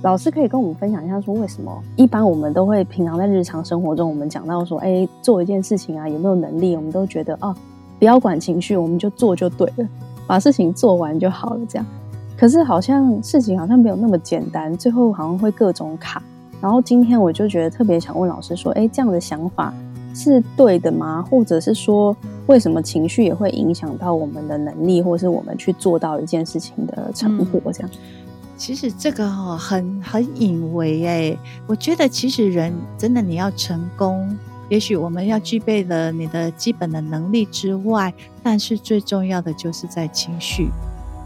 老师可以跟我们分享一下，说为什么一般我们都会平常在日常生活中，我们讲到说，哎，做一件事情啊，有没有能力，我们都觉得啊，不要管情绪，我们就做就对了，把事情做完就好了，这样。可是好像事情好像没有那么简单，最后好像会各种卡。然后今天我就觉得特别想问老师说，哎，这样的想法是对的吗？或者是说，为什么情绪也会影响到我们的能力，或是我们去做到一件事情的成果？这样。嗯其实这个哈很很隐微哎，我觉得其实人真的你要成功，也许我们要具备了你的基本的能力之外，但是最重要的就是在情绪。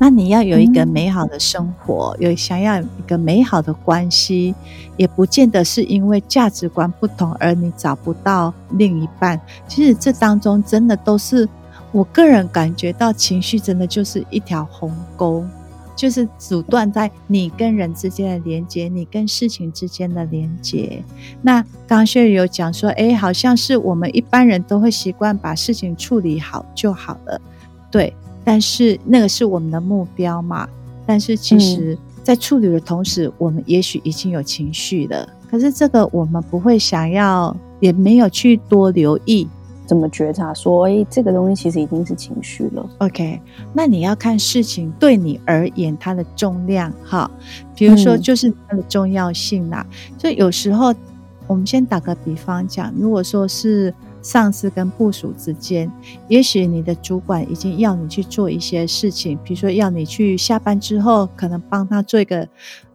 那你要有一个美好的生活，有想要一个美好的关系，也不见得是因为价值观不同而你找不到另一半。其实这当中真的都是我个人感觉到情绪真的就是一条鸿沟。就是阻断在你跟人之间的连接，你跟事情之间的连接。那刚刚 Sherry 有讲说，哎，好像是我们一般人都会习惯把事情处理好就好了，对。但是那个是我们的目标嘛？但是其实，在处理的同时，我们也许已经有情绪了。可是这个我们不会想要，也没有去多留意。怎么觉察说，哎，这个东西其实已经是情绪了。OK，那你要看事情对你而言它的重量哈，比如说就是它的重要性啦。嗯、所以有时候我们先打个比方讲，如果说是上司跟部属之间，也许你的主管已经要你去做一些事情，比如说要你去下班之后，可能帮他做一个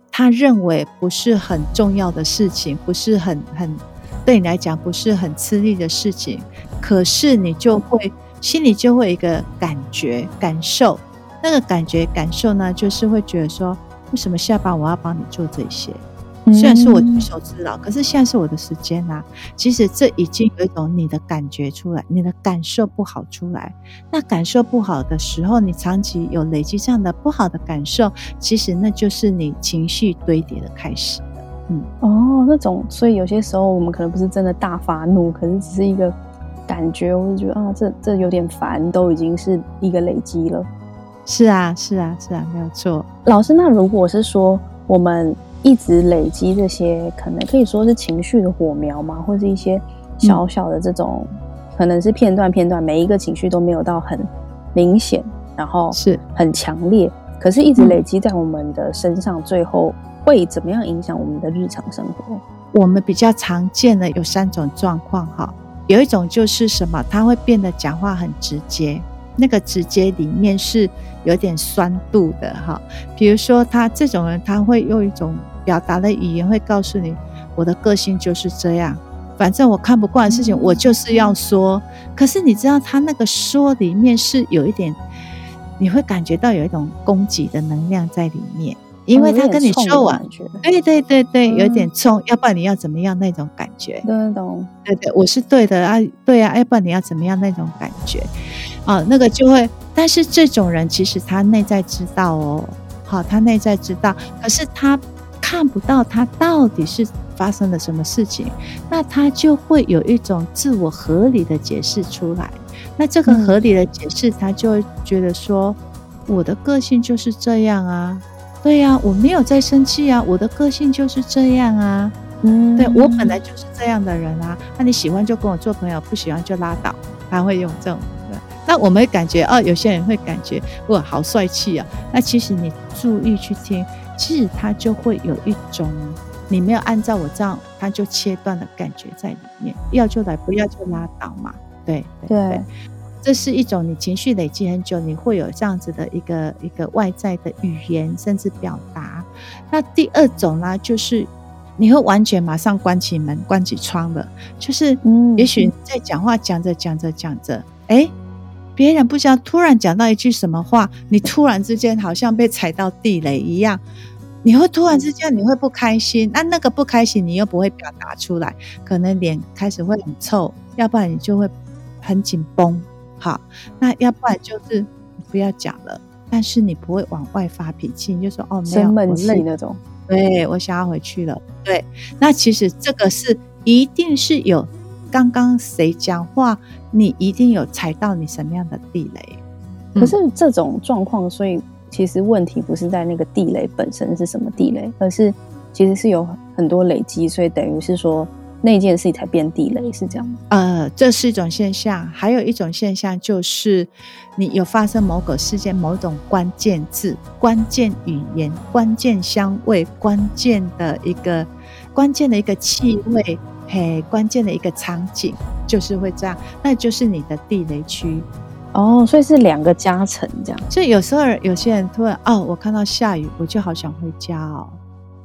他认为不是很重要的事情，不是很很。对你来讲不是很吃力的事情，可是你就会心里就会有一个感觉感受，那个感觉感受呢，就是会觉得说，为什么下班我要帮你做这些？虽然是我举手之劳，可是现在是我的时间啊。其实这已经有一种你的感觉出来，你的感受不好出来。那感受不好的时候，你长期有累积这样的不好的感受，其实那就是你情绪堆叠的开始。嗯哦，那种，所以有些时候我们可能不是真的大发怒，可是只是一个感觉，我就觉得啊，这这有点烦，都已经是一个累积了。是啊，是啊，是啊，没有错。老师，那如果是说我们一直累积这些，可能可以说是情绪的火苗嘛？或是一些小小的这种，嗯、可能是片段片段，每一个情绪都没有到很明显，然后是很强烈，可是一直累积在我们的身上，最后。会怎么样影响我们的日常生活？我们比较常见的有三种状况哈，有一种就是什么，他会变得讲话很直接，那个直接里面是有点酸度的哈。比如说他这种人，他会用一种表达的语言，会告诉你，我的个性就是这样，反正我看不惯的事情，我就是要说。可是你知道，他那个说里面是有一点，你会感觉到有一种攻击的能量在里面。因为他跟你说完，对对对对，有点冲，要不然你要怎么样那种感觉？对，懂。对对，我是对的啊，对啊，要不然你要怎么样那种感觉？啊，那个就会，但是这种人其实他内在知道哦，好，他内在知道，可是他看不到他到底是发生了什么事情，那他就会有一种自我合理的解释出来。那这个合理的解释，他就会觉得说，我的个性就是这样啊。对呀、啊，我没有在生气啊，我的个性就是这样啊，嗯，对，我本来就是这样的人啊。那你喜欢就跟我做朋友，不喜欢就拉倒。他会用这种的，那我们感觉哦，有些人会感觉哇，好帅气啊。那其实你注意去听，其实他就会有一种你没有按照我这样，他就切断的感觉在里面。要就来，不要就拉倒嘛。对对。对对这是一种你情绪累积很久，你会有这样子的一个一个外在的语言，甚至表达。那第二种呢，就是你会完全马上关起门、关起窗的，就是也许在讲话讲着讲着讲着，哎，别人不知道突然讲到一句什么话，你突然之间好像被踩到地雷一样，你会突然之间你会不开心，那那个不开心你又不会表达出来，可能脸开始会很臭，要不然你就会很紧绷。好，那要不然就是不要讲了，但是你不会往外发脾气，你就说哦，没有生闷气那种。对，我想要回去了。对，那其实这个是一定是有刚刚谁讲话，你一定有踩到你什么样的地雷。可是这种状况，所以其实问题不是在那个地雷本身是什么地雷，而是其实是有很多累积，所以等于是说。那件事情才变地雷，是这样吗？呃，这是一种现象，还有一种现象就是，你有发生某个事件、某种关键字、关键语言、关键香味、关键的一个、关键的一个气味，嘿，关键的一个场景，就是会这样，那就是你的地雷区。哦，所以是两个加成这样。所以有时候有些人突然哦，我看到下雨，我就好想回家哦。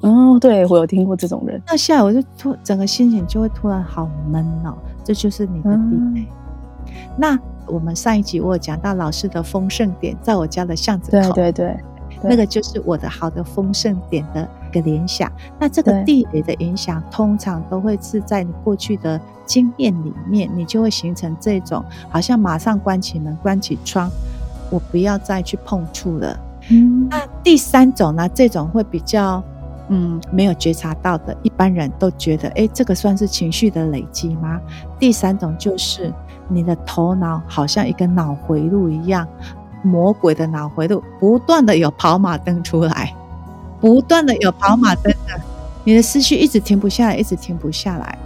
哦，对，我有听过这种人。那下来我就突整个心情就会突然好闷哦，这就是你的地雷。嗯、那我们上一集我有讲到老师的丰盛点，在我家的巷子口，对对对，那个就是我的好的丰盛点的一个联想。那这个地雷的影响，通常都会是在你过去的经验里面，你就会形成这种好像马上关起门、关起窗，我不要再去碰触了。嗯，那第三种呢，这种会比较。嗯，没有觉察到的，一般人都觉得，哎，这个算是情绪的累积吗？第三种就是你的头脑好像一个脑回路一样，魔鬼的脑回路，不断的有跑马灯出来，不断的有跑马灯的，你的思绪一直停不下来，一直停不下来。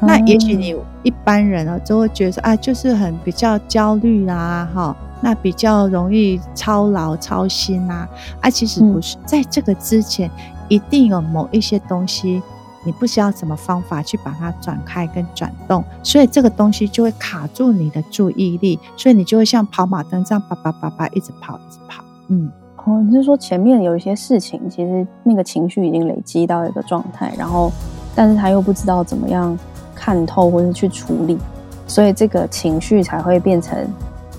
那也许你一般人啊，就会觉得说，啊，就是很比较焦虑啦，哈，那比较容易操劳操心啊，啊，其实不是，在这个之前。一定有某一些东西，你不知道什么方法去把它转开跟转动，所以这个东西就会卡住你的注意力，所以你就会像跑马灯这样叭叭叭叭一直跑，一直跑。嗯，哦，你是说前面有一些事情，其实那个情绪已经累积到一个状态，然后，但是他又不知道怎么样看透或者去处理，所以这个情绪才会变成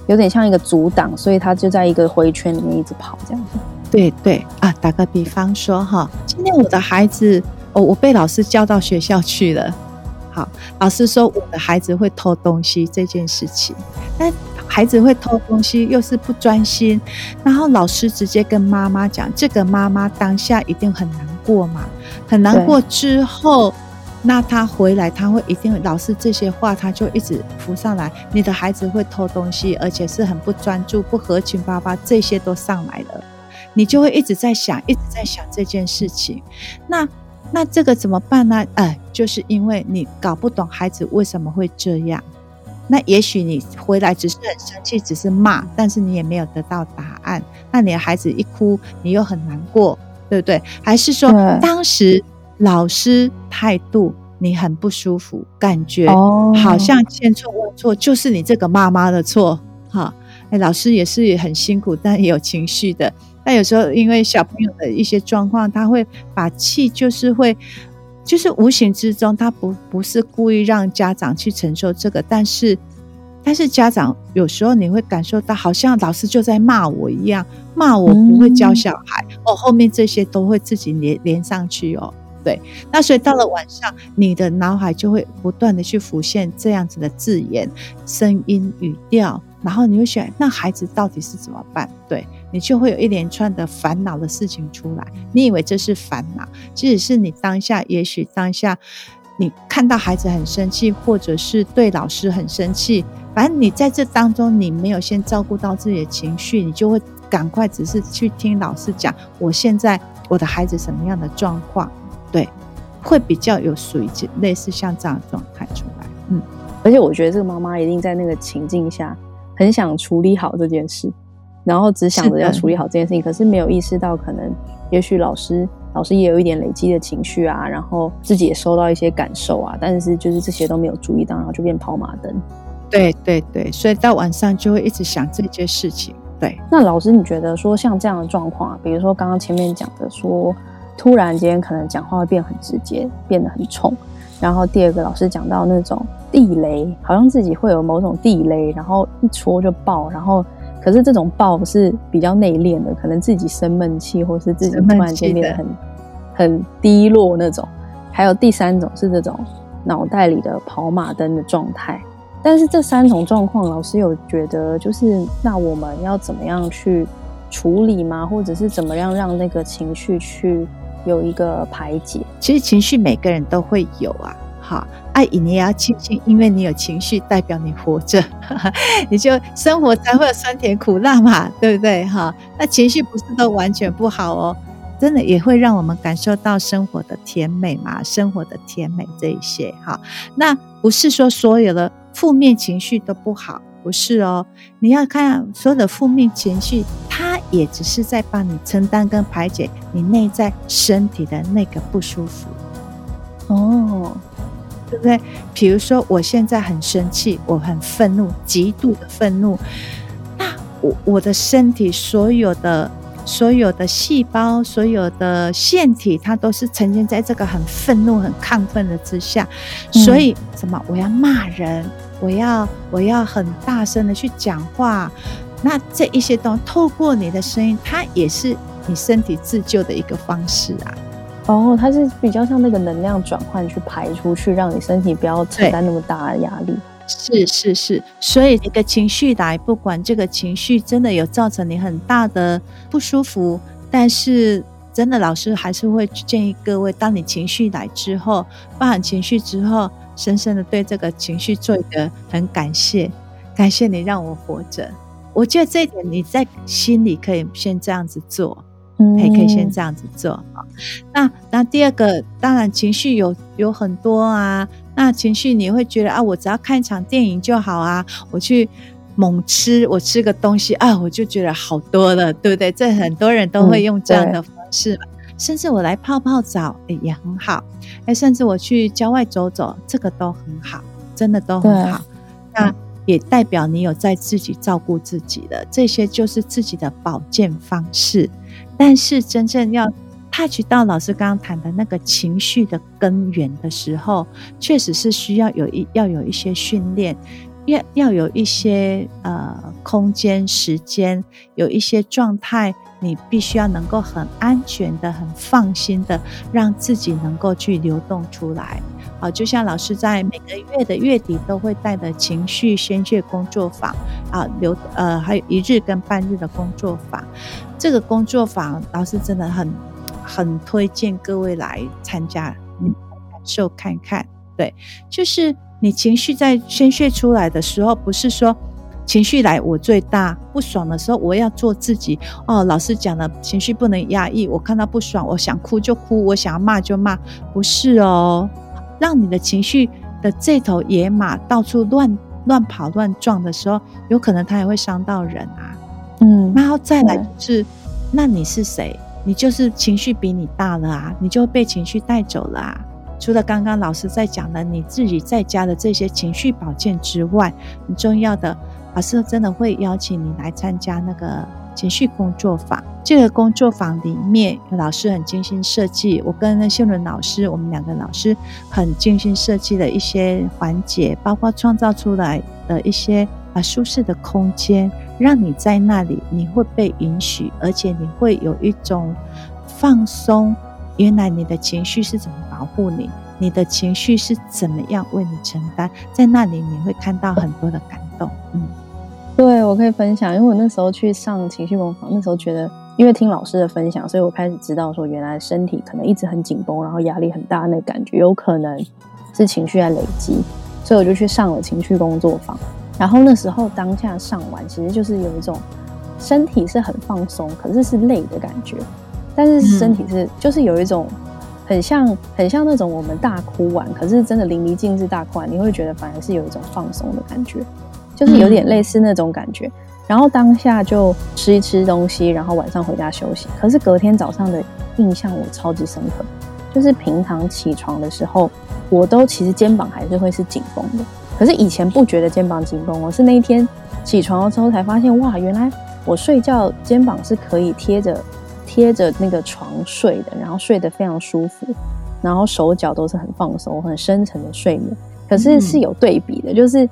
有点像一个阻挡，所以他就在一个回圈里面一直跑这样子。对对啊，打个比方说哈，今天我的孩子，哦，我被老师叫到学校去了。好，老师说我的孩子会偷东西这件事情，但孩子会偷东西又是不专心，然后老师直接跟妈妈讲，这个妈妈当下一定很难过嘛，很难过之后，那他回来他会一定老师这些话他就一直浮上来，你的孩子会偷东西，而且是很不专注、不合群、爸爸这些都上来了。你就会一直在想，一直在想这件事情。那那这个怎么办呢？哎，就是因为你搞不懂孩子为什么会这样。那也许你回来只是很生气，只是骂，但是你也没有得到答案。那你的孩子一哭，你又很难过，对不对？还是说当时老师态度你很不舒服，感觉好像千错万错，就是你这个妈妈的错。哈，哎，老师也是很辛苦，但也有情绪的。那有时候因为小朋友的一些状况，他会把气就是会，就是无形之中，他不不是故意让家长去承受这个，但是但是家长有时候你会感受到，好像老师就在骂我一样，骂我不会教小孩，嗯、哦，后面这些都会自己连连上去哦，对，那所以到了晚上，你的脑海就会不断的去浮现这样子的字眼、声音、语调，然后你会想，那孩子到底是怎么办？对。你就会有一连串的烦恼的事情出来。你以为这是烦恼，即使是你当下，也许当下你看到孩子很生气，或者是对老师很生气，反正你在这当中，你没有先照顾到自己的情绪，你就会赶快只是去听老师讲，我现在我的孩子什么样的状况，对，会比较有属于类似像这样的状态出来。嗯，而且我觉得这个妈妈一定在那个情境下很想处理好这件事。然后只想着要处理好这件事情，可是没有意识到，可能也许老师老师也有一点累积的情绪啊，然后自己也收到一些感受啊，但是就是这些都没有注意到，然后就变跑马灯。对对对，所以到晚上就会一直想这件事情。对，那老师你觉得说像这样的状况啊，比如说刚刚前面讲的说，突然间可能讲话会变很直接，变得很冲，然后第二个老师讲到那种地雷，好像自己会有某种地雷，然后一戳就爆，然后。可是这种爆是比较内敛的，可能自己生闷气，或是自己突然间变得很很低落那种。还有第三种是这种脑袋里的跑马灯的状态。但是这三种状况，老师有觉得就是那我们要怎么样去处理吗？或者是怎么样让那个情绪去有一个排解？其实情绪每个人都会有啊。好，爱你也要庆幸，因为你有情绪，代表你活着，你就生活才会有酸甜苦辣嘛，对不对？哈，那情绪不是都完全不好哦，真的也会让我们感受到生活的甜美嘛，生活的甜美这一些哈。那不是说所有的负面情绪都不好，不是哦。你要看所有的负面情绪，它也只是在帮你承担跟排解你内在身体的那个不舒服哦。对不对？比如说，我现在很生气，我很愤怒，极度的愤怒。那我我的身体所有的所有的细胞，所有的腺体，它都是呈现在这个很愤怒、很亢奋的之下。所以，什么？我要骂人，我要我要很大声的去讲话。那这一些东西，透过你的声音，它也是你身体自救的一个方式啊。哦，它是比较像那个能量转换去排出去，让你身体不要承担那么大的压力。是是是，所以一个情绪来，不管这个情绪真的有造成你很大的不舒服，但是真的老师还是会建议各位，当你情绪来之后，包含情绪之后，深深的对这个情绪做一个很感谢，感谢你让我活着。我觉得这一点你在心里可以先这样子做。也可以先这样子做啊。那那第二个，当然情绪有有很多啊。那情绪你会觉得啊，我只要看一场电影就好啊。我去猛吃，我吃个东西啊，我就觉得好多了，对不对？这很多人都会用这样的方式。嗯、甚至我来泡泡澡，诶也很好。诶甚至我去郊外走走，这个都很好，真的都很好。那也代表你有在自己照顾自己的，这些就是自己的保健方式。但是真正要 touch 到老师刚刚谈的那个情绪的根源的时候，确实是需要有一要有一些训练，要要有一些呃空间时间，有一些状态，你必须要能够很安全的、很放心的，让自己能够去流动出来。啊，就像老师在每个月的月底都会带的情绪宣泄工作坊啊，留呃还有一日跟半日的工作坊。这个工作坊，老师真的很很推荐各位来参加，你感受看看。对，就是你情绪在宣泄出来的时候，不是说情绪来我最大，不爽的时候我要做自己。哦，老师讲了，情绪不能压抑。我看到不爽，我想哭就哭，我想骂就骂，不是哦。让你的情绪的这头野马到处乱乱跑乱撞的时候，有可能它也会伤到人啊。嗯，然后再来就是，那你是谁？你就是情绪比你大了啊，你就被情绪带走了啊。除了刚刚老师在讲的你自己在家的这些情绪保健之外，很重要的，老师真的会邀请你来参加那个情绪工作坊。这个工作坊里面有，老师很精心设计，我跟那秀伦老师，我们两个老师很精心设计的一些环节，包括创造出来的一些啊舒适的空间。让你在那里，你会被允许，而且你会有一种放松。原来你的情绪是怎么保护你？你的情绪是怎么样为你承担？在那里你会看到很多的感动。嗯，对，我可以分享，因为我那时候去上情绪工坊，那时候觉得，因为听老师的分享，所以我开始知道说，原来身体可能一直很紧绷，然后压力很大，那个感觉有可能是情绪在累积，所以我就去上了情绪工作坊。然后那时候当下上完，其实就是有一种身体是很放松，可是是累的感觉。但是身体是就是有一种很像很像那种我们大哭完，可是真的淋漓尽致大哭完，你会觉得反而是有一种放松的感觉，就是有点类似那种感觉。然后当下就吃一吃东西，然后晚上回家休息。可是隔天早上的印象我超级深刻，就是平常起床的时候，我都其实肩膀还是会是紧绷的。可是以前不觉得肩膀紧绷，我是那一天起床了之后才发现，哇，原来我睡觉肩膀是可以贴着贴着那个床睡的，然后睡得非常舒服，然后手脚都是很放松、很深沉的睡眠。可是是有对比的，就是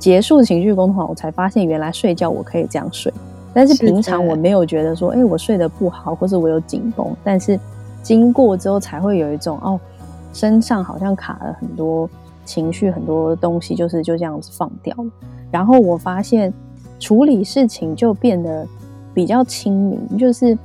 结束情绪工作，我才发现原来睡觉我可以这样睡，但是平常我没有觉得说，哎，我睡得不好，或是我有紧绷，但是经过之后才会有一种哦，身上好像卡了很多。情绪很多东西就是就这样子放掉了，然后我发现处理事情就变得比较清明，就是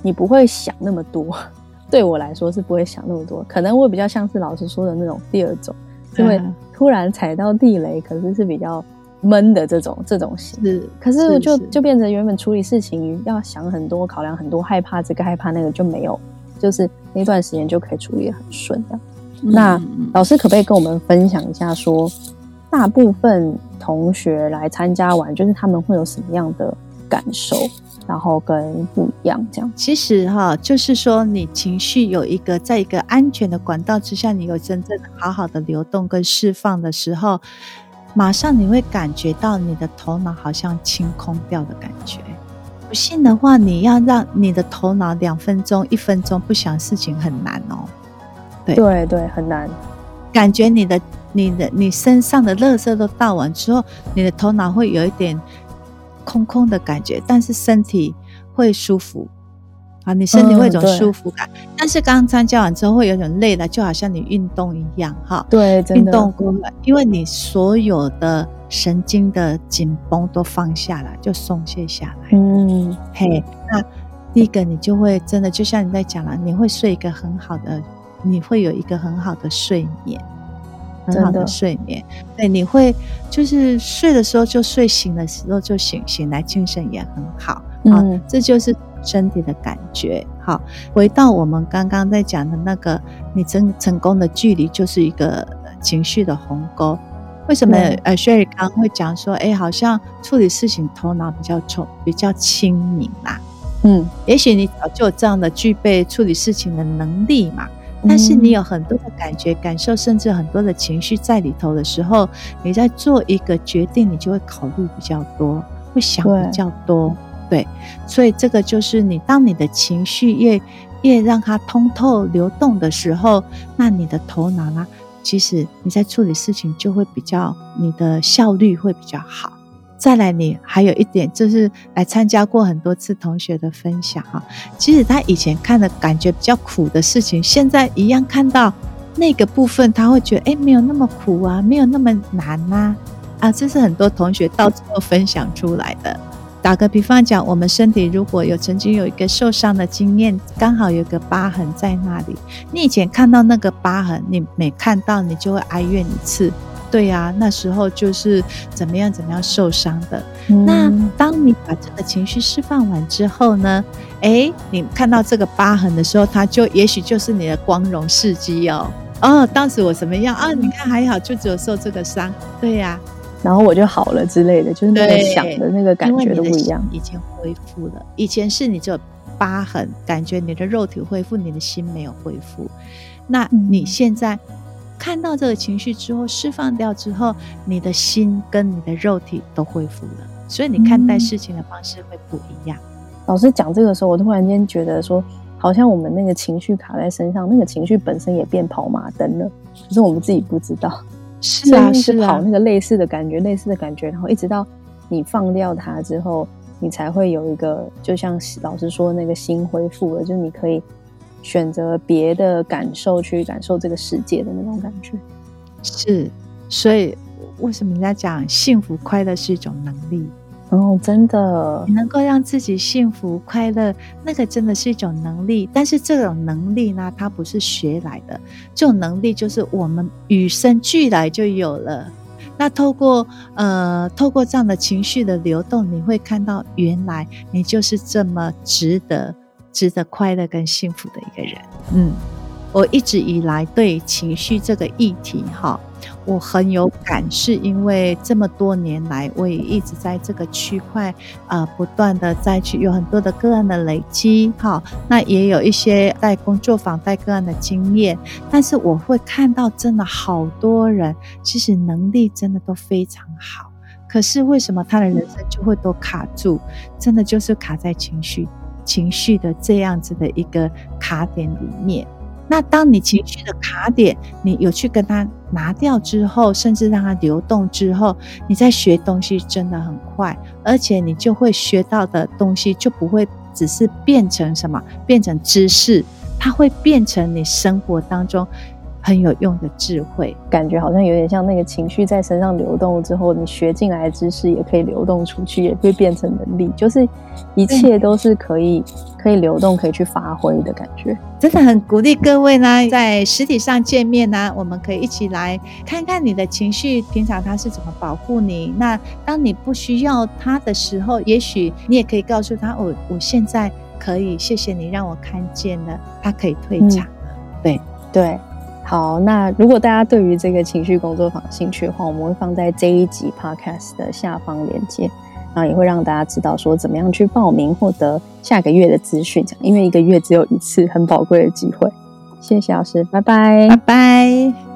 你不会想那么多。对我来说是不会想那么多，可能我比较像是老师说的那种第二种，因为突然踩到地雷，可是是比较闷的这种这种型。是，可是就就变成原本处理事情要想很多，考量很多，害怕这个害怕那个就没有，就是那段时间就可以处理得很顺的。嗯、那老师可不可以跟我们分享一下说，说大部分同学来参加完，就是他们会有什么样的感受？然后跟不一样，这样其实哈，就是说你情绪有一个在一个安全的管道之下，你有真正好好的流动跟释放的时候，马上你会感觉到你的头脑好像清空掉的感觉。不信的话，你要让你的头脑两分钟、一分钟不想事情很难哦。对对对，很难。感觉你的、你的、你身上的垃圾都倒完之后，你的头脑会有一点。空空的感觉，但是身体会舒服啊！你身体会有一种舒服感，嗯、但是刚刚参加完之后会有点累了，就好像你运动一样哈。对。运动过了，因为你所有的神经的紧绷都放下来，就松懈下来。嗯，嘿，那第一个你就会真的，就像你在讲了，你会睡一个很好的，你会有一个很好的睡眠。很好的睡眠，对，你会就是睡的时候就睡，醒的时候就醒，醒来精神也很好，好，嗯，这就是身体的感觉。好，回到我们刚刚在讲的那个，你成成功的距离就是一个情绪的鸿沟。为什么？呃，Sherry 刚刚会讲说，哎，好像处理事情头脑比较重，比较清明啦。嗯，也许你早就有这样的具备处理事情的能力嘛。但是你有很多的感觉、感受，甚至很多的情绪在里头的时候，你在做一个决定，你就会考虑比较多，会想比较多，对，对。所以这个就是你，当你的情绪越越让它通透流动的时候，那你的头脑呢，其实你在处理事情就会比较，你的效率会比较好。再来，你还有一点就是来参加过很多次同学的分享哈，其实他以前看的感觉比较苦的事情，现在一样看到那个部分，他会觉得哎，没有那么苦啊，没有那么难呐，啊，这是很多同学到最后分享出来的。打个比方讲，我们身体如果有曾经有一个受伤的经验，刚好有个疤痕在那里，你以前看到那个疤痕，你每看到你就会哀怨一次。对呀、啊，那时候就是怎么样怎么样受伤的。嗯、那当你把这个情绪释放完之后呢？哎，你看到这个疤痕的时候，它就也许就是你的光荣事迹哦。哦，当时我怎么样啊？你看还好，就只有受这个伤。对呀、啊，然后我就好了之类的，就是那个想的那个感觉都不一样。已经恢复了，以前是你只有疤痕，感觉你的肉体恢复，你的心没有恢复。那你现在？看到这个情绪之后，释放掉之后，你的心跟你的肉体都恢复了，所以你看待事情的方式会不一样。嗯、老师讲这个时候，我突然间觉得说，好像我们那个情绪卡在身上，那个情绪本身也变跑马灯了，可是我们自己不知道。是啊，是跑那个类似的感觉，类似的感觉，然后一直到你放掉它之后，你才会有一个，就像老师说的那个心恢复了，就是你可以。选择别的感受去感受这个世界的那种感觉，是，所以为什么人家讲幸福快乐是一种能力？哦，真的，你能够让自己幸福快乐，那个真的是一种能力。但是这种能力呢，它不是学来的，这种能力就是我们与生俱来就有了。那透过呃，透过这样的情绪的流动，你会看到原来你就是这么值得。值得快乐跟幸福的一个人，嗯，我一直以来对情绪这个议题，哈，我很有感，是因为这么多年来，我也一直在这个区块，呃，不断的再去有很多的个案的累积，哈，那也有一些在工作坊带个案的经验，但是我会看到真的好多人，其实能力真的都非常好，可是为什么他的人生就会都卡住？真的就是卡在情绪。情绪的这样子的一个卡点里面，那当你情绪的卡点，你有去跟它拿掉之后，甚至让它流动之后，你在学东西真的很快，而且你就会学到的东西就不会只是变成什么，变成知识，它会变成你生活当中很有用的智慧，感觉好像有点像那个情绪在身上流动之后，你学进来的知识也可以流动出去，也会变成能力，就是一切都是可以可以流动、可以去发挥的感觉。真的很鼓励各位呢，在实体上见面呢，我们可以一起来看看你的情绪，平常它是怎么保护你。那当你不需要它的时候，也许你也可以告诉他，我我现在可以，谢谢你让我看见了，它可以退场了。嗯、对对。好，那如果大家对于这个情绪工作坊有兴趣的话，我们会放在这一集 podcast 的下方链接，然后也会让大家知道说怎么样去报名获得下个月的资讯，因为一个月只有一次很宝贵的机会。谢谢老师，拜拜，拜拜。